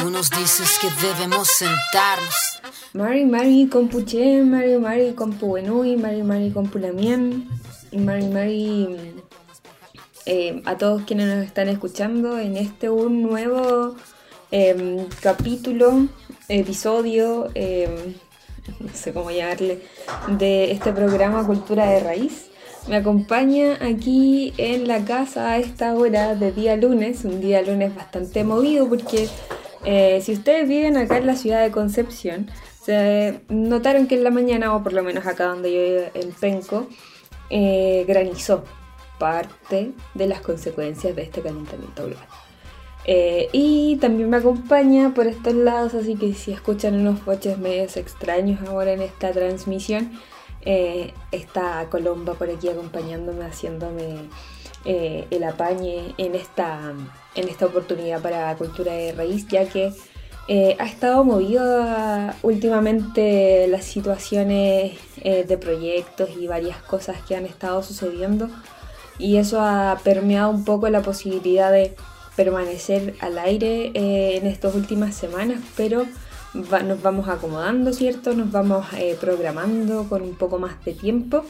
Tú nos dices que debemos sentarnos. Mari Mari Compuche, Mari Mari Compuenui, Mari Mari Compulamien, y Mari Mari eh, a todos quienes nos están escuchando en este un nuevo em, capítulo, episodio, em, no sé cómo llamarle, de este programa Cultura de Raíz. Me acompaña aquí en la casa a esta hora de día lunes, un día lunes bastante movido porque eh, si ustedes viven acá en la ciudad de Concepción, se notaron que en la mañana, o por lo menos acá donde yo vivo en Penco, eh, granizó parte de las consecuencias de este calentamiento global. Eh, y también me acompaña por estos lados, así que si escuchan unos coches medios extraños ahora en esta transmisión, está Colomba por aquí acompañándome, haciéndome el apañe en esta, en esta oportunidad para Cultura de Raíz, ya que eh, ha estado movido últimamente las situaciones de proyectos y varias cosas que han estado sucediendo y eso ha permeado un poco la posibilidad de permanecer al aire en estas últimas semanas, pero nos vamos acomodando, ¿cierto? Nos vamos eh, programando con un poco más de tiempo.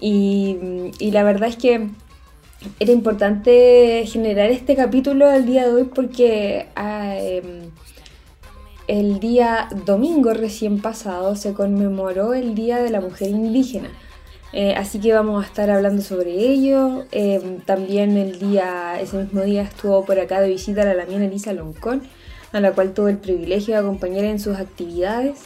Y, la verdad es que era importante generar este capítulo el día de hoy porque ah, em, el día domingo recién pasado se conmemoró el Día de la Mujer Indígena. Eh, así que vamos a estar hablando sobre ello. Em, también el día, ese mismo día estuvo por acá de visita la Lamien Elisa Loncón a la cual tuve el privilegio de acompañar en sus actividades.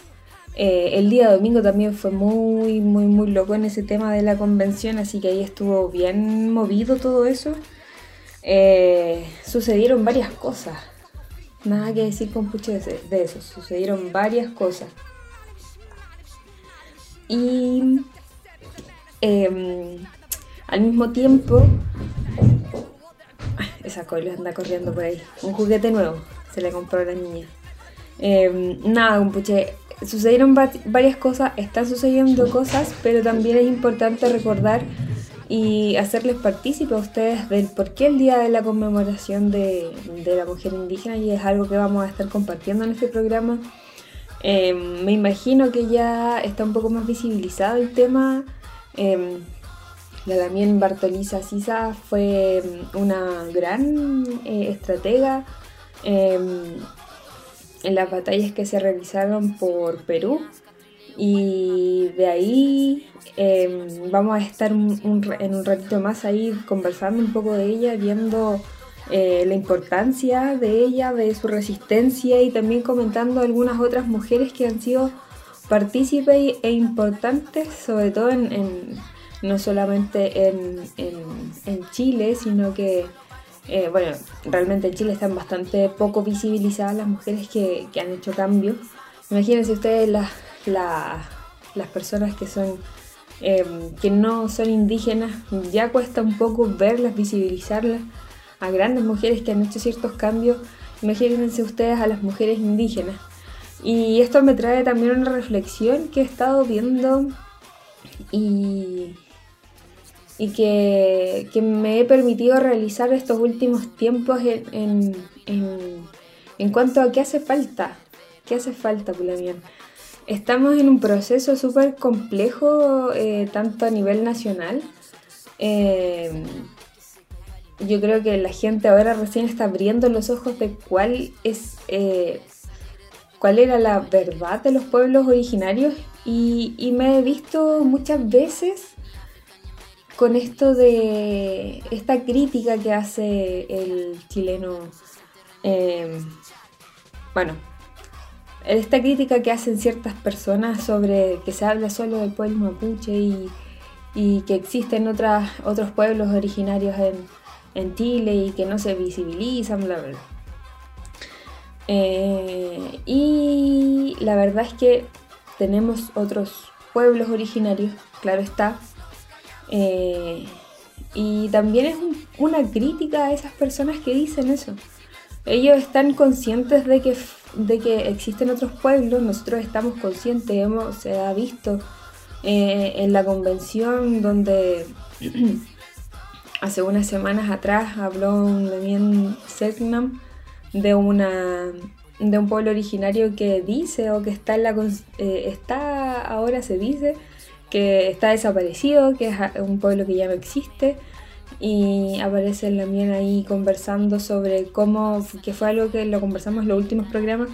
Eh, el día domingo también fue muy, muy, muy loco en ese tema de la convención, así que ahí estuvo bien movido todo eso. Eh, sucedieron varias cosas, nada que decir con pucho de, eso, sucedieron varias cosas. Y em, al mismo tiempo, esa cola anda corriendo por ahí, un juguete nuevo se le compró a la niña. Eh, nada, compuche, sucedieron varias cosas, están sucediendo cosas, pero también es importante recordar y hacerles partícipe a ustedes del por qué el día de la conmemoración de, la mujer indígena y es algo que vamos a estar compartiendo en este programa. Eh, me imagino que ya está un poco más visibilizado el tema. Eh, la Damien Bartoliza Sisa fue una gran eh, estratega Em, en las batallas que se realizaron por Perú. Y de ahí em, vamos a estar en un ratito más ahí conversando un poco de ella, viendo eh, la importancia de ella, de su resistencia y también comentando algunas otras mujeres que han sido partícipes e importantes, sobre todo en, no solamente en, en Chile, sino que eh, bueno, realmente en Chile están bastante poco visibilizadas las mujeres que, han hecho cambios. Imagínense ustedes las, las personas que son em, que no son indígenas, ya cuesta un poco verlas, visibilizarlas, a grandes mujeres que han hecho ciertos cambios. Imagínense ustedes a las mujeres indígenas. Y esto me trae también una reflexión que he estado viendo y, y que, me he permitido realizar estos últimos tiempos en, cuanto a qué hace falta. ¿Qué hace falta, Pulamian? Estamos en un proceso súper complejo, eh, tanto a nivel nacional. Eh, yo creo que la gente ahora recién está abriendo los ojos de cuál es eh, cuál era la verdad de los pueblos originarios y, y me he visto muchas veces con esto de esta crítica que hace el chileno, em, bueno, esta crítica que hacen ciertas personas sobre que se habla solo del pueblo mapuche y, que existen otras, otros pueblos originarios en, Chile y que no se visibilizan, bla, bla, eh, y la verdad es que tenemos otros pueblos originarios, claro está, eh, y también es una crítica a esas personas que dicen eso. Ellos están conscientes de que, de que existen otros pueblos, nosotros estamos conscientes, hemos, se ha visto eh, en la convención donde hace unas semanas atrás habló un Lemien Selknam de una de un pueblo originario que dice o que está, en la, eh, está ahora se dice que está desaparecido, que es un pueblo que ya no existe. Y aparece la mía ahí conversando sobre cómo, que fue algo que lo conversamos en los últimos programas,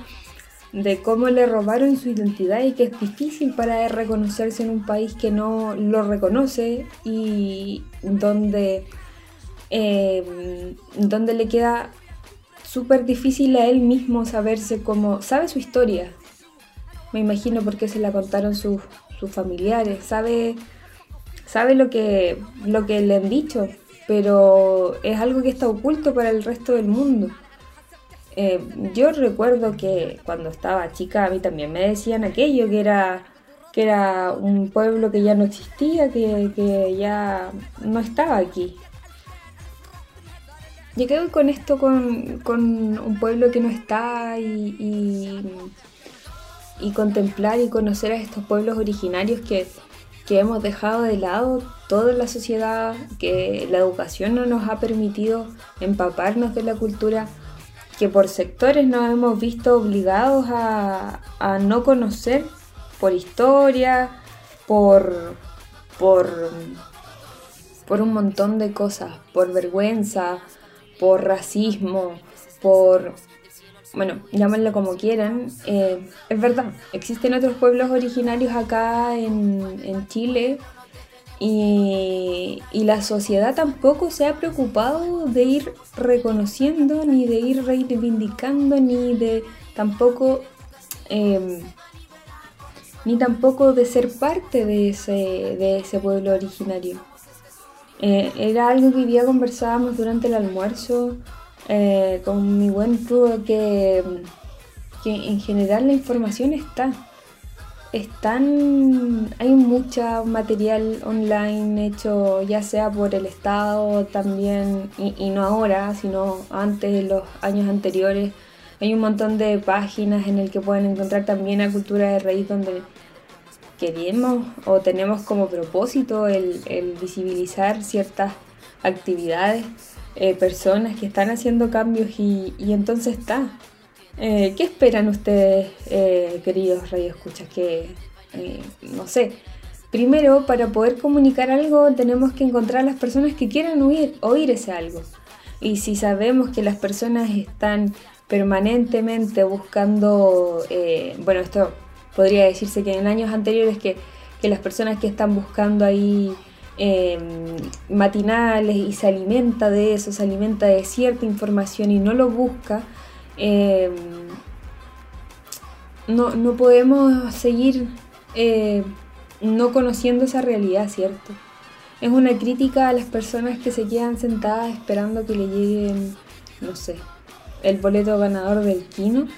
de cómo le robaron su identidad y que es difícil para él reconocerse en un país que no lo reconoce y donde, eh, donde le queda súper difícil a él mismo saberse como, sabe su historia, me imagino porque se la contaron sus, familiares, sabe, sabe lo, que, lo que le han dicho, pero es algo que está oculto para el resto del mundo. Eh, yo recuerdo que cuando estaba chica a mí también me decían aquello, que era, que era un pueblo que ya no existía, que, ya no estaba aquí. Yo quedo con esto, con, un pueblo que no está y, contemplar y conocer a estos pueblos originarios que, que hemos dejado de lado toda la sociedad, que la educación no nos ha permitido empaparnos de la cultura que por sectores nos hemos visto obligados a, no conocer por historia, por, por, por un montón de cosas, por vergüenza, por racismo, por, bueno, llámenlo como quieran, eh, es verdad, existen otros pueblos originarios acá en, en Chile y, la sociedad tampoco se ha preocupado de ir reconociendo, ni de ir reivindicando, ni de tampoco, em, ni tampoco de ser parte de ese, de ese pueblo originario. Eh, era algo que hoy día conversábamos durante el almuerzo eh, con mi buen Rudo, que, que en general la información está están, hay mucho material online hecho ya sea por el Estado también, y, no ahora, sino antes, en los años anteriores. Hay un montón de páginas en el que pueden encontrar también a Cultura de Raíz donde queremos o tenemos como propósito el, visibilizar ciertas actividades, eh, personas que están haciendo cambios y, entonces está, eh, ¿Qué esperan ustedes, eh, queridos radioescuchas? Que, eh, no sé, primero para poder comunicar algo tenemos que encontrar a las personas que quieran oír, oír ese algo. Y si sabemos que las personas están permanentemente buscando, bueno, esto podría decirse que en años anteriores que, que las personas que están buscando ahí em, matinales y se alimenta de eso, se alimenta de cierta información y no lo busca, Em, no, no, podemos seguir eh, no conociendo esa realidad, ¿cierto? Es una crítica a las personas que se quedan sentadas esperando que le lleguen, no sé, el boleto ganador del Kino,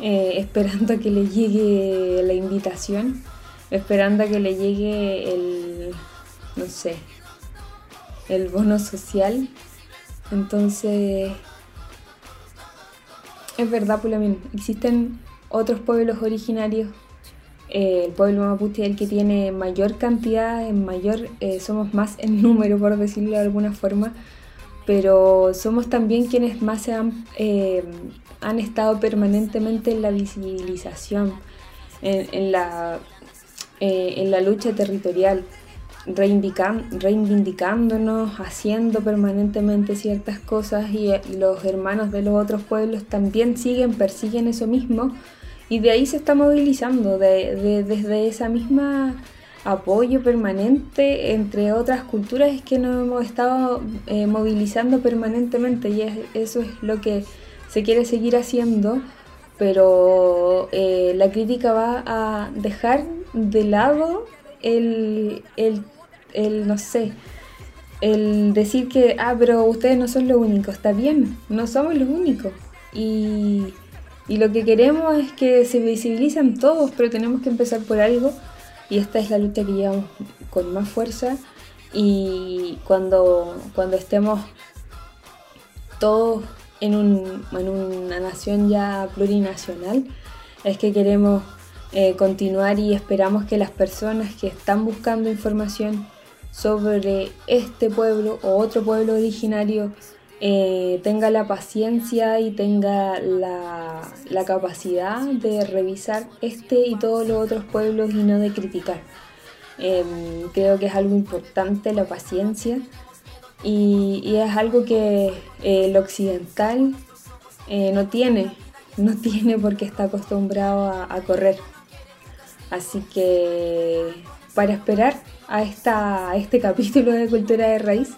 eh, esperando a que le llegue la invitación, esperando a que le llegue el, no sé, el bono social. Entonces, es verdad, Pulamín. Existen otros pueblos originarios. Eh, el pueblo mapuche es el que tiene mayor cantidad, en mayor, eh, somos más en número, por decirlo de alguna forma, pero somos también quienes más se han, eh, han estado permanentemente en la visibilización, en, la, en la lucha territorial reivindicándonos, haciendo permanentemente ciertas cosas y eh, los hermanos de los otros pueblos también siguen, persiguen eso mismo. Y de ahí se está movilizando, desde esa misma apoyo permanente entre otras culturas es que nos hemos estado eh, movilizando permanentemente y eso es lo que se quiere seguir haciendo, pero eh, la crítica va a dejar de lado el, el el, no sé, el decir que, ah, pero ustedes no son los únicos, está bien, no somos los únicos. Y, y lo que queremos es que se visibilicen todos, pero tenemos que empezar por algo. Y esta es la lucha que llevamos con más fuerza. Y cuando, cuando estemos todos en, un, en una nación ya plurinacional, es que queremos eh, continuar y esperamos que las personas que están buscando información sobre este pueblo o otro pueblo originario eh, tenga la paciencia y tenga la, capacidad de revisar este y todos los otros pueblos y no de criticar. Em, creo que es algo importante la paciencia y, es algo que eh, el occidental eh, no tiene, no tiene porque está acostumbrado a, correr. Así que para esperar a, esta, este capítulo de Cultura de Raíz,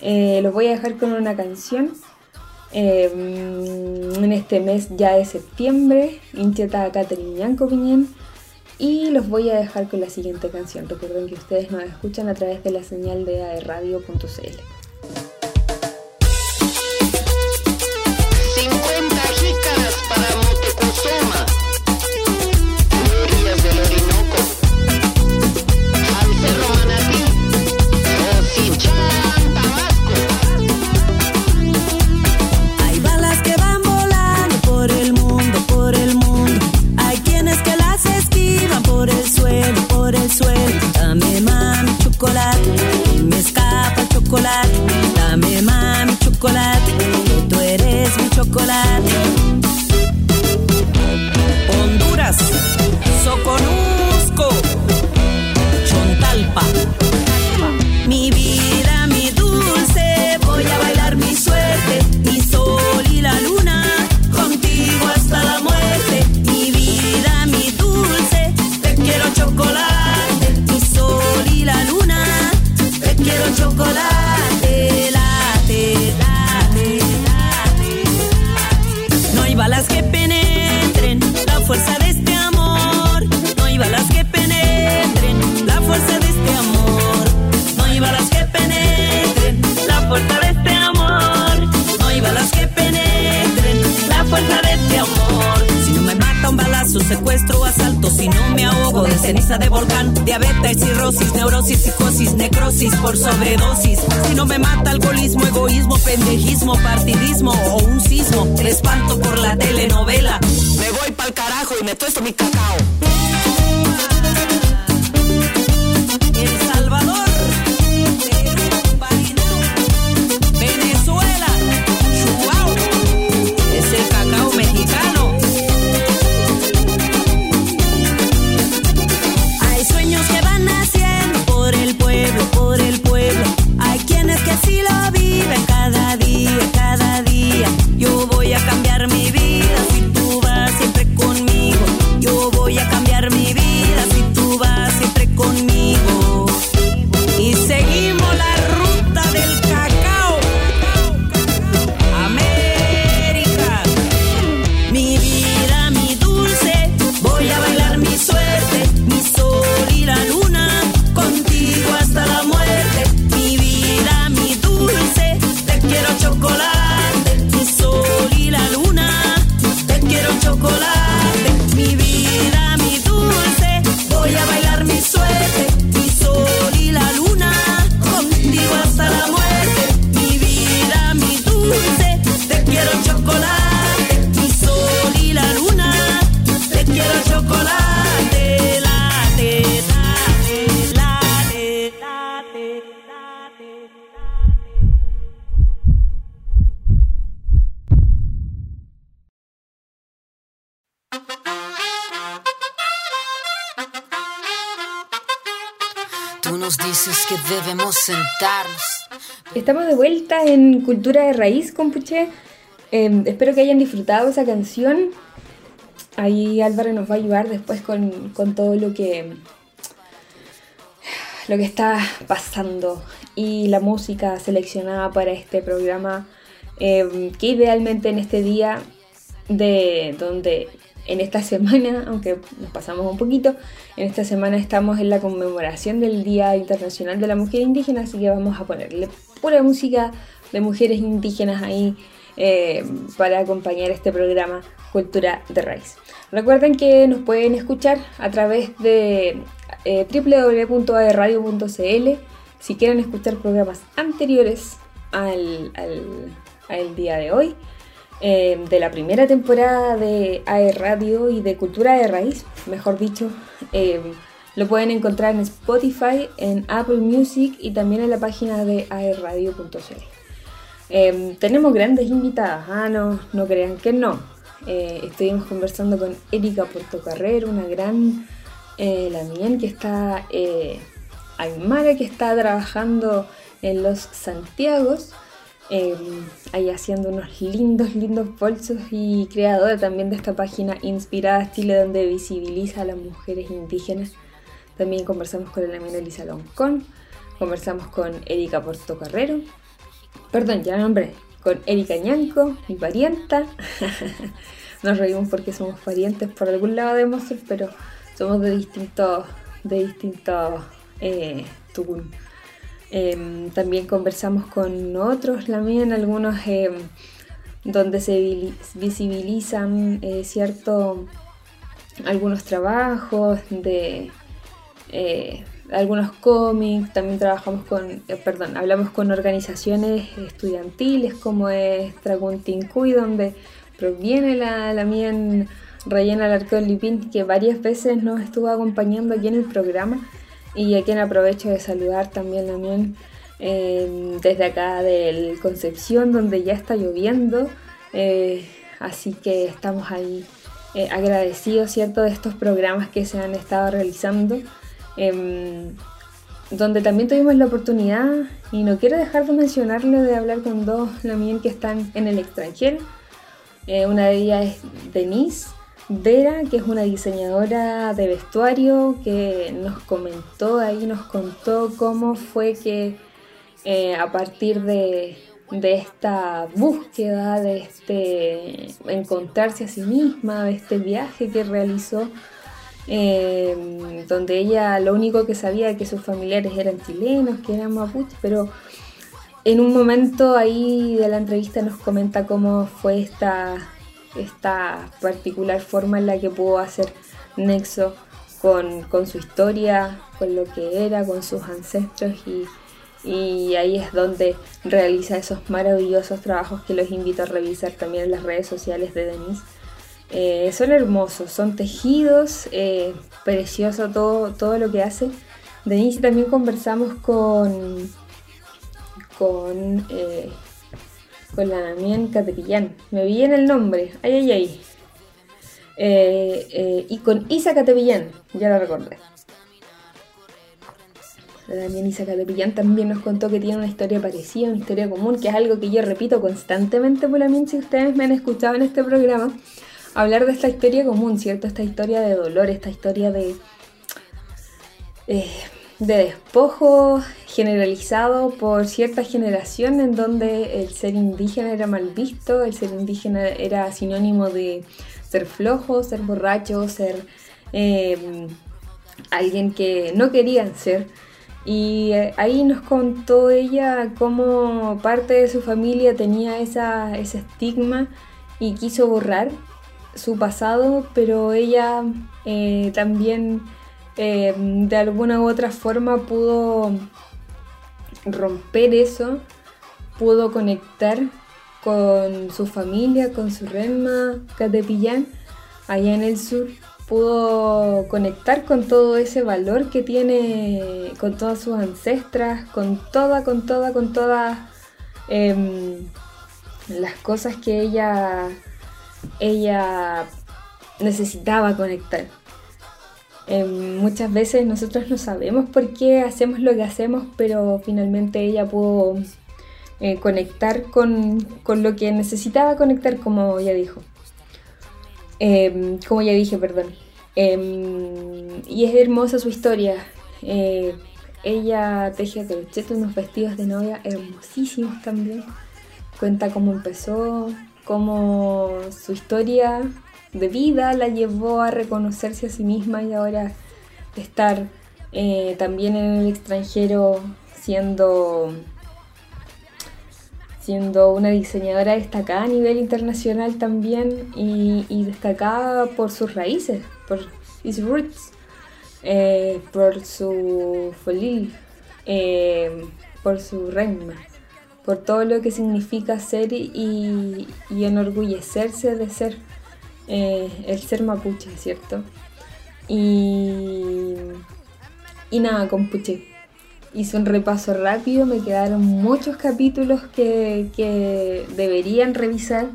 eh, los voy a dejar con una canción. en este mes ya de septiembre, Incheta Catherine Yanko Y los voy a dejar con la siguiente canción. Recuerden que ustedes nos escuchan a través de la señal de aerradio.cl. Estamos de vuelta en Cultura de Raíz, compuche. Em, espero que hayan disfrutado esa canción. Ahí Álvaro nos va a ayudar después con, todo lo que, lo que está pasando y la música seleccionada para este programa em, que idealmente en este día de donde en esta semana, aunque nos pasamos un poquito, en esta semana estamos en la conmemoración del Día Internacional de la Mujer Indígena, así que vamos a ponerle pura música de mujeres indígenas ahí eh, para acompañar este programa Cultura de Raíz. Recuerden que nos pueden escuchar a través de eh, si quieren escuchar programas anteriores al, al día de hoy. Em, de la primera temporada de AE Radio y de Cultura de Raíz, mejor dicho. Em, lo pueden encontrar en Spotify, en Apple Music y también en la página de aerradio.cl. Em, tenemos grandes invitadas, ah, no, no crean que no. Eh, estuvimos conversando con Erika Portocarrero, una gran eh, lamien que está, eh, Aymara, que está trabajando en los Santiagos, em, ahí haciendo unos lindos, lindos bolsos y creadora también de esta página Inspirada Chile, donde visibiliza a las mujeres indígenas. También conversamos con la lamien Elisa Loncón, conversamos con Erika Portocarrero Perdón, ya nombré. Con Erika Ñanco, mi parienta. Nos reímos porque somos parientes por algún lado de Mosul, pero somos de distintos, de distintos eh, em, también conversamos con otros también, algunos em, donde se visibilizan eh, cierto algunos trabajos de eh, algunos cómics, también trabajamos con, eh, perdón, hablamos con organizaciones estudiantiles como es Dragon Tincuy, donde proviene la, la mien Rayena Larcón Lipín, que varias veces nos estuvo acompañando aquí en el programa y a quien aprovecho de saludar también también eh, desde acá del Concepción, donde ya está lloviendo, eh, así que estamos ahí agradecidos, ¿cierto?, de estos programas que se han estado realizando. Em, donde también tuvimos la oportunidad, y no quiero dejar de mencionarlo, de hablar con dos también que están en el extranjero. Eh, una de ellas es Denise Vera, que es una diseñadora de vestuario, que nos comentó ahí, nos contó cómo fue que eh, a partir de, de esta búsqueda, de este encontrarse a sí misma, de este viaje que realizó, Em, donde ella lo único que sabía que sus familiares eran chilenos, que eran mapuches, pero en un momento ahí de la entrevista nos comenta cómo fue esta, esta particular forma en la que pudo hacer nexo con, con su historia, con lo que era, con sus ancestros y, y ahí es donde realiza esos maravillosos trabajos que los invito a revisar también en las redes sociales de Denise eh, son hermosos, son tejidos, eh, precioso todo, todo lo que hace. Denise también conversamos con, con, eh, con la Damián Catepillán. Me vi en el nombre, ay, ay, ay. y con Isa Catepillán, ya lo recordé. La Damián Isa Catepillán también nos contó que tiene una historia parecida, una historia común, que es algo que yo repito constantemente por la mí, si ustedes me han escuchado en este programa hablar de esta historia común, ¿cierto? Esta historia de dolor, esta historia de, eh, de despojo generalizado por cierta generación en donde el ser indígena era mal visto, el ser indígena era sinónimo de ser flojo, ser borracho, ser eh, alguien que no querían ser. Y eh, ahí nos contó ella cómo parte de su familia tenía esa, ese estigma y quiso borrar su pasado, pero ella eh, también de alguna u otra forma pudo romper eso, pudo conectar con su familia, con su rema Catepillán, allá en el sur, pudo conectar con todo ese valor que tiene, con todas sus ancestras, con toda, con toda, con todas em, las cosas que ella ella necesitaba conectar. Em, muchas veces nosotros no sabemos por qué hacemos lo que hacemos, pero finalmente ella pudo eh, conectar con, lo que necesitaba conectar, como ya dijo. Em, como ya dije, perdón. Em, y es hermosa su historia. Eh, ella teje crochet unos vestidos de novia hermosísimos también. Cuenta cómo empezó, cómo su historia de vida la llevó a reconocerse a sí misma y ahora estar eh, también en el extranjero siendo, siendo una diseñadora destacada a nivel internacional también y, destacada por sus raíces, por his roots, eh, por su folil, eh, por su reina por todo lo que significa ser y, enorgullecerse de ser eh, el ser mapuche, ¿cierto? Y, y nada, compuche. hice un repaso rápido, me quedaron muchos capítulos que, que deberían revisar.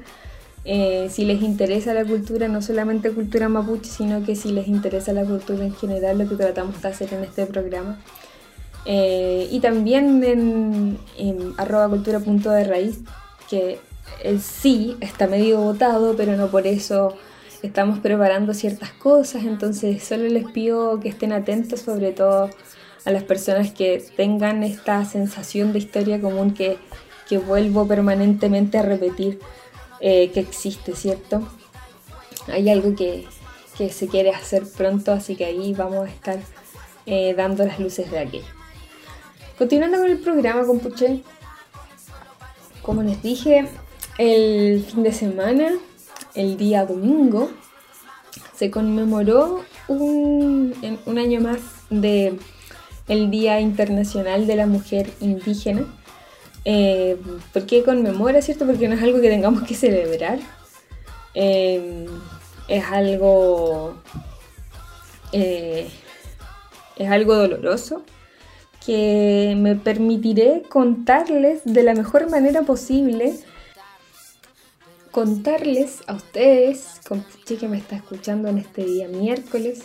Eh, si les interesa la cultura, no solamente cultura mapuche, sino que si les interesa la cultura en general, lo que tratamos de hacer en este programa. Eh, y también en, en arroba cultura punto de raíz, que el sí está medio votado, pero no por eso estamos preparando ciertas cosas, entonces solo les pido que estén atentos sobre todo a las personas que tengan esta sensación de historia común que, que vuelvo permanentemente a repetir eh, que existe, ¿cierto? Hay algo que, que, se quiere hacer pronto, así que ahí vamos a estar eh, dando las luces de aquello. Continuando con el programa, compuche, como les dije, el fin de semana, el día domingo, se conmemoró un, un año más de el Día Internacional de la Mujer Indígena. Eh, ¿Por qué conmemora, cierto? Porque no es algo que tengamos que celebrar. Eh, es algo. Eh, es algo doloroso que me permitiré contarles de la mejor manera posible. Contarles a ustedes, que me está escuchando en este día miércoles,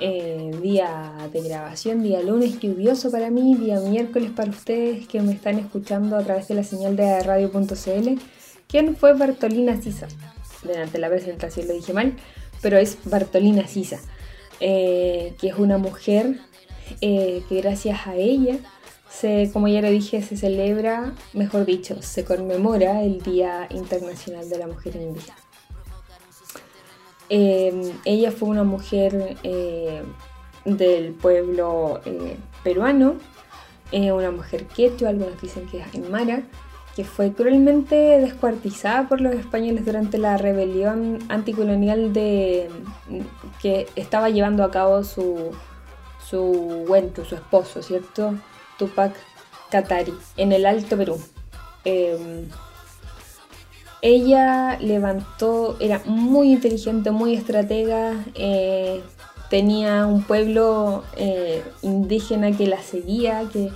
eh, día de grabación, día lunes lluvioso para mí, día miércoles para ustedes que me están escuchando a través de la señal de radio.cl. ¿Quién fue Bartolina Sisa? Durante la presentación lo dije mal, pero es Bartolina Sisa, eh, que es una mujer eh, que gracias a ella, se, como ya lo dije, se celebra, mejor dicho, se conmemora el Día Internacional de la Mujer Indígena. Eh, ella fue una mujer eh, del pueblo eh, peruano, una mujer quechua, algunos dicen que es aymara, que fue cruelmente descuartizada por los españoles durante la rebelión anticolonial de, que estaba llevando a cabo su, su su esposo, ¿cierto? Tupac Katari, en el Alto Perú. Ella levantó, era muy inteligente, muy estratega, eh, tenía un pueblo eh, indígena que la seguía, que,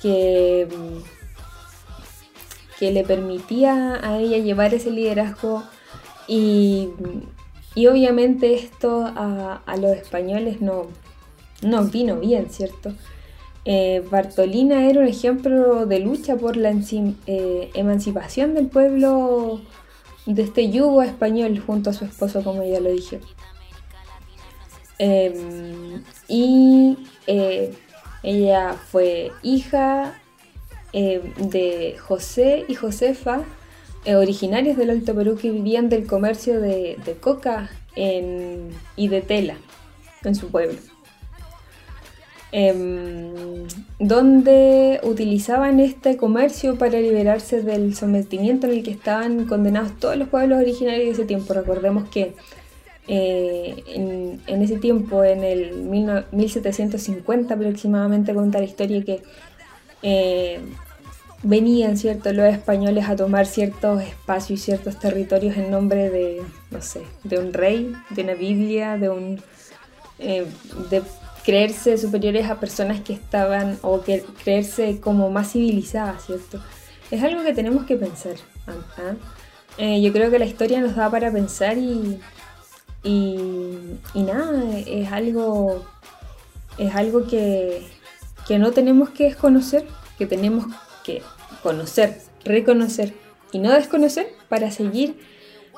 que, le permitía a ella llevar ese liderazgo y, obviamente esto a, a, los españoles no, no vino bien, ¿cierto? Eh, Bartolina era un ejemplo de lucha por la eh, emancipación del pueblo de este yugo español junto a su esposo, como ya lo dije. Em, y eh, ella fue hija em, de José y Josefa, originarios del Alto Perú que vivían del comercio de, coca y de tela en su pueblo. Em, donde utilizaban este comercio para liberarse del sometimiento en el que estaban condenados todos los pueblos originarios de ese tiempo. Recordemos que eh, en, ese tiempo, en el 1750 aproximadamente, cuenta la historia que eh, venían ¿cierto? los españoles a tomar ciertos espacios y ciertos territorios en nombre de, no sé, de un rey, de una Biblia, de un... Eh, de creerse superiores a personas que estaban o que creerse como más civilizadas, ¿cierto? Es algo que tenemos que pensar. ¿ah? Eh, yo creo que la historia nos da para pensar y, y, nada, es algo, es algo que, que no tenemos que desconocer, que tenemos que conocer, reconocer y no desconocer para seguir,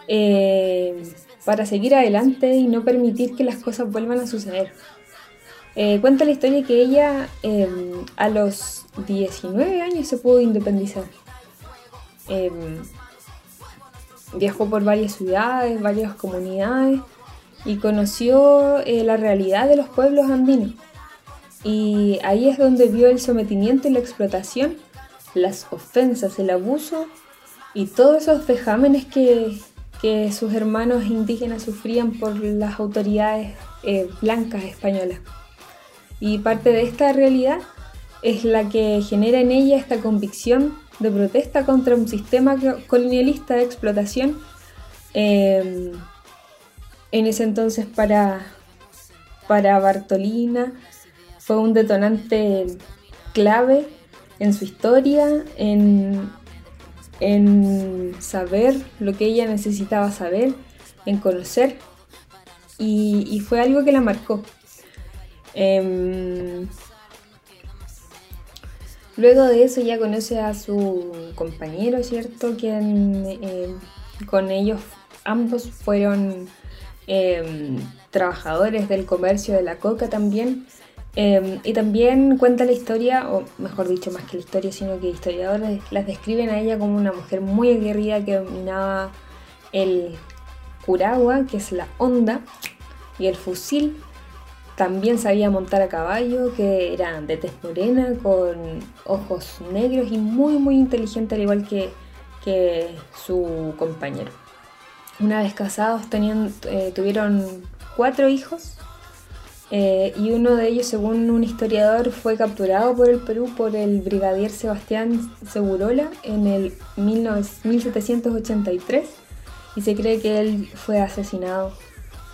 eh, para seguir adelante y no permitir que las cosas vuelvan a suceder. Eh, cuenta la historia que ella em, a los 19 años se pudo independizar. Em, viajó por varias ciudades, varias comunidades y conoció eh, la realidad de los pueblos andinos. Y ahí es donde vio el sometimiento y la explotación, las ofensas, el abuso y todos esos vejámenes que, que sus hermanos indígenas sufrían por las autoridades eh, blancas españolas. Y parte de esta realidad es la que genera en ella esta convicción de protesta contra un sistema colonialista de explotación. Em, en ese entonces para, para Bartolina fue un detonante clave en su historia, en, en saber lo que ella necesitaba saber, en conocer, y, fue algo que la marcó. Em, luego de eso ya conoce a su compañero, ¿cierto? Quien em, con ellos ambos fueron em, trabajadores del comercio de la coca también. Em, y también cuenta la historia, o mejor dicho, más que la historia, sino que historiadores las describen a ella como una mujer muy aguerrida que dominaba el curagua, que es la onda, y el fusil. También sabía montar a caballo, que era de tez morena, con ojos negros y muy, muy inteligente, al igual que, que su compañero. Una vez casados, tenían, eh, tuvieron cuatro hijos eh, y uno de ellos, según un historiador, fue capturado por el Perú por el brigadier Sebastián Segurola en el 1783 y se cree que él fue asesinado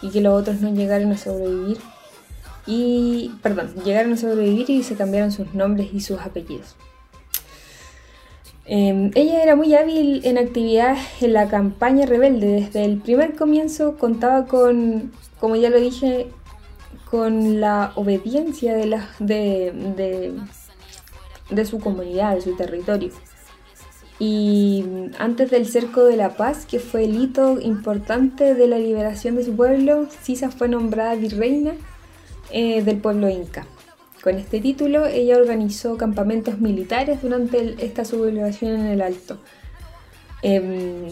y que los otros no llegaron a sobrevivir. Y, perdón, llegaron a sobrevivir y se cambiaron sus nombres y sus apellidos. Em, ella era muy hábil en actividades en la campaña rebelde. Desde el primer comienzo contaba con, como ya lo dije, con la obediencia de, la, de, de, su comunidad, de su territorio. Y antes del cerco de la paz, que fue el hito importante de la liberación de su pueblo, Sisa fue nombrada virreina eh, del pueblo inca. Con este título, ella organizó campamentos militares durante esta sublevación en el Alto em,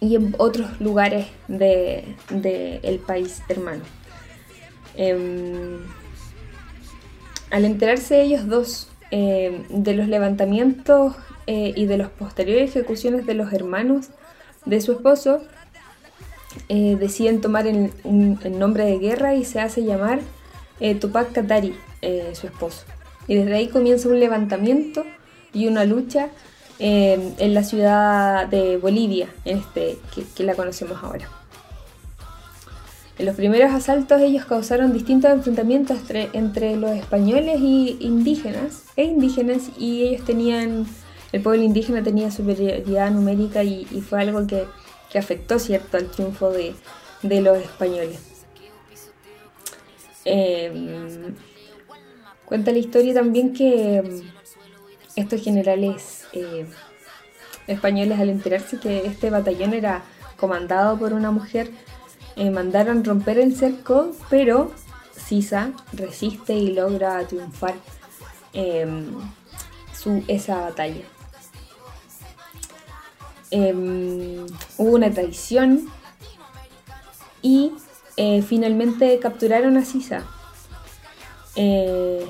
y en otros lugares del de, país hermano. Em, al enterarse ellos dos em, de los levantamientos eh, y de las posteriores ejecuciones de los hermanos de su esposo, eh, deciden tomar el, nombre de guerra y se hace llamar eh, Tupac Katari, su esposo. Y desde ahí comienza un levantamiento y una lucha en la ciudad de Bolivia, este, que la conocemos ahora. En los primeros asaltos ellos causaron distintos enfrentamientos entre, los españoles y indígenas, e indígenas, y ellos tenían, el pueblo indígena tenía superioridad numérica y, fue algo que, afectó, ¿cierto?, al triunfo de, los españoles. Em, cuenta la historia también que em, estos generales eh, españoles al enterarse que este batallón era comandado por una mujer, eh, mandaron romper el cerco, pero Sisa resiste y logra triunfar em, su, esa batalla. Em, hubo una traición y eh, finalmente capturaron a Sisa. Eh,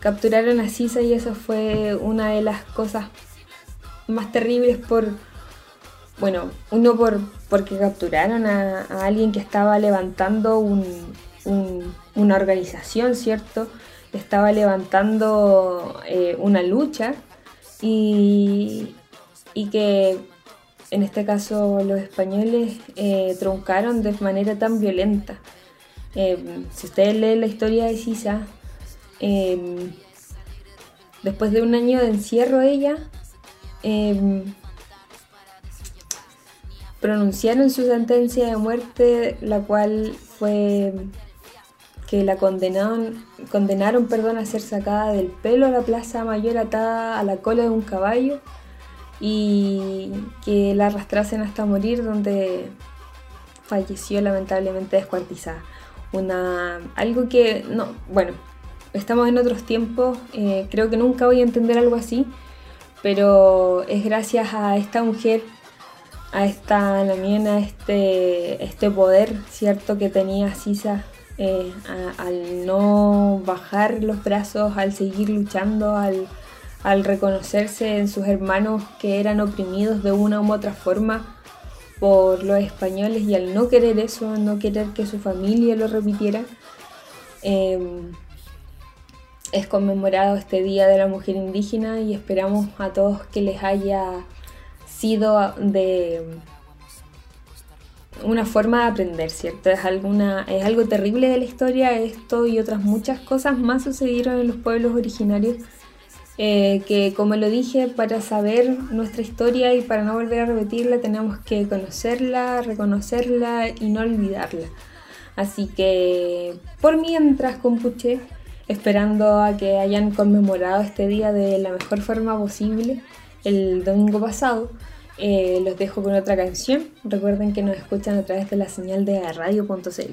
capturaron a Sisa y eso fue una de las cosas más terribles por, bueno, uno por, porque capturaron a, alguien que estaba levantando una organización, ¿cierto? Estaba levantando eh, una lucha y, que en este caso los españoles eh, truncaron de manera tan violenta. Eh, si ustedes leen la historia de Sisa, después de un año de encierro ella, pronunciaron su sentencia de muerte, la cual fue que la condenaron, condenaron perdón, a ser sacada del pelo a la plaza mayor atada a la cola de un caballo y que la arrastrasen hasta morir donde falleció lamentablemente descuartizada. Una, algo que, no, bueno, estamos en otros tiempos, eh, creo que nunca voy a entender algo así, pero es gracias a esta mujer a esta Lamien, este, este poder, ¿cierto? Que tenía Sisa eh, al no bajar los brazos, al seguir luchando, al, reconocerse en sus hermanos que eran oprimidos de una u otra forma por los españoles y al no querer eso, no querer que su familia lo repitiera, em, es conmemorado este Día de la Mujer Indígena y esperamos a todos que les haya sido de, una forma de aprender, ¿cierto? Es, alguna, es algo terrible de la historia, esto y otras muchas cosas más sucedieron en los pueblos originarios, eh, que como lo dije, para saber nuestra historia y para no volver a repetirla tenemos que conocerla, reconocerla y no olvidarla. Así que por mientras, compuche, esperando a que hayan conmemorado este día de la mejor forma posible el domingo pasado, eh, los dejo con otra canción. Recuerden que nos escuchan a través de la señal de radio.cl.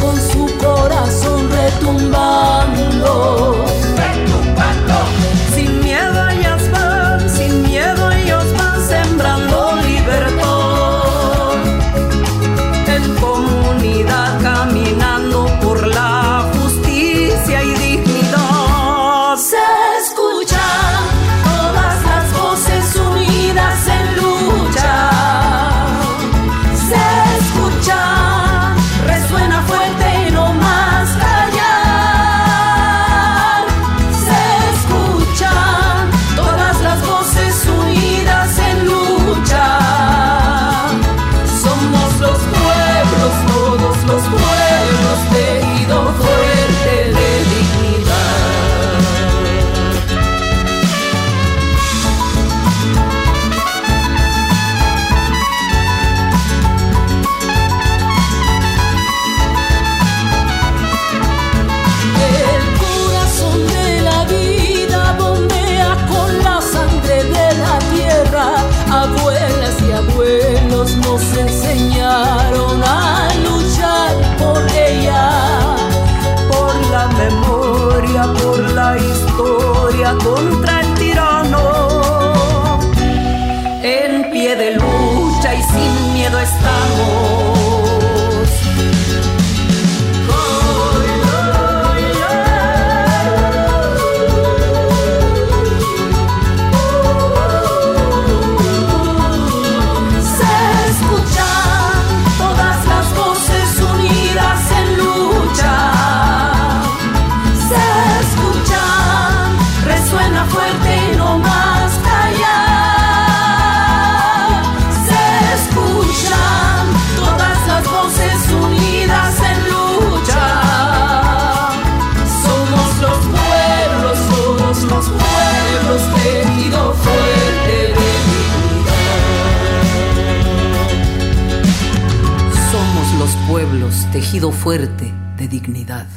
con su corazón retumbando. contra el tirano. En pie de lucha y sin miedo estamos. Fuerte de dignidad.